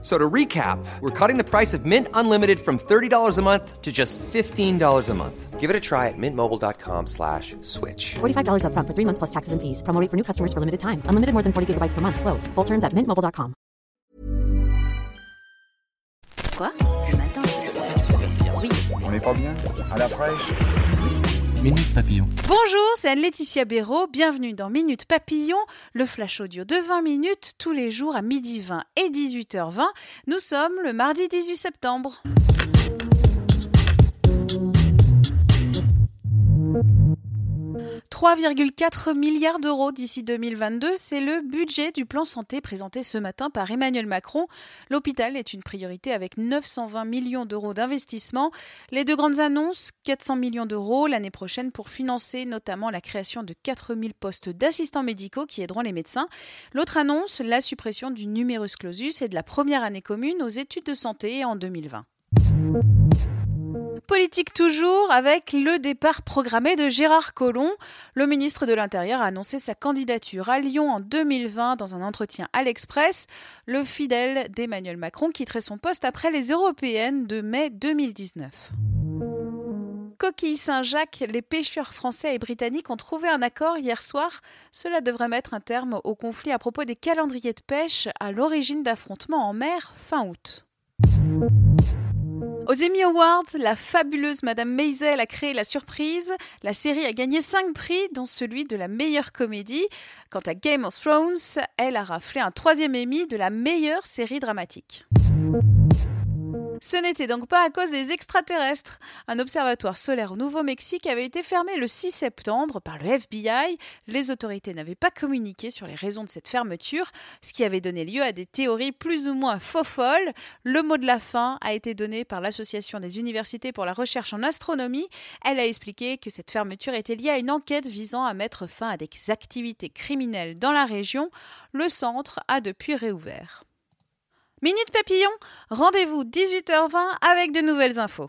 So to recap, we're cutting the price of Mint Unlimited from $30 a month to just $15 a month. Give it a try at mintmobile.com slash switch. $45 upfront for three months plus taxes and fees. Promo rate for new customers for limited time. Unlimited more than 40 gigabytes per month. Slows. Full terms at mintmobile.com. Quoi Ce matin, Oui. On n'est pas bien À la fraîche Minute Papillon. Bonjour, c'est Anne-Laetitia Béraud. Bienvenue dans Minute Papillon, le flash audio de 20 minutes tous les jours à midi 20 et 18h20. Nous sommes le mardi 18 septembre. 3,4 milliards d'euros d'ici 2022, c'est le budget du plan santé présenté ce matin par Emmanuel Macron. L'hôpital est une priorité avec 920 millions d'euros d'investissement. Les deux grandes annonces, 400 millions d'euros l'année prochaine pour financer notamment la création de 4000 postes d'assistants médicaux qui aideront les médecins. L'autre annonce, la suppression du numerus clausus et de la première année commune aux études de santé en 2020. Politique toujours avec le départ programmé de Gérard Collomb. Le ministre de l'Intérieur a annoncé sa candidature à Lyon en 2020 dans un entretien à l'Express. Le fidèle d'Emmanuel Macron quitterait son poste après les européennes de mai 2019. Coquille Saint-Jacques, les pêcheurs français et britanniques ont trouvé un accord hier soir. Cela devrait mettre un terme au conflit à propos des calendriers de pêche à l'origine d'affrontements en mer fin août. Aux Emmy Awards, la fabuleuse Madame Maisel a créé la surprise. La série a gagné 5 prix, dont celui de la meilleure comédie. Quant à Game of Thrones, elle a raflé un troisième Emmy de la meilleure série dramatique. Ce n'était donc pas à cause des extraterrestres. Un observatoire solaire au Nouveau-Mexique avait été fermé le 6 septembre par le FBI. Les autorités n'avaient pas communiqué sur les raisons de cette fermeture, ce qui avait donné lieu à des théories plus ou moins faux folles. Le mot de la fin a été donné par l'Association des universités pour la recherche en astronomie. Elle a expliqué que cette fermeture était liée à une enquête visant à mettre fin à des activités criminelles dans la région. Le centre a depuis réouvert. Minute Papillon, rendez-vous 18h20 avec de nouvelles infos.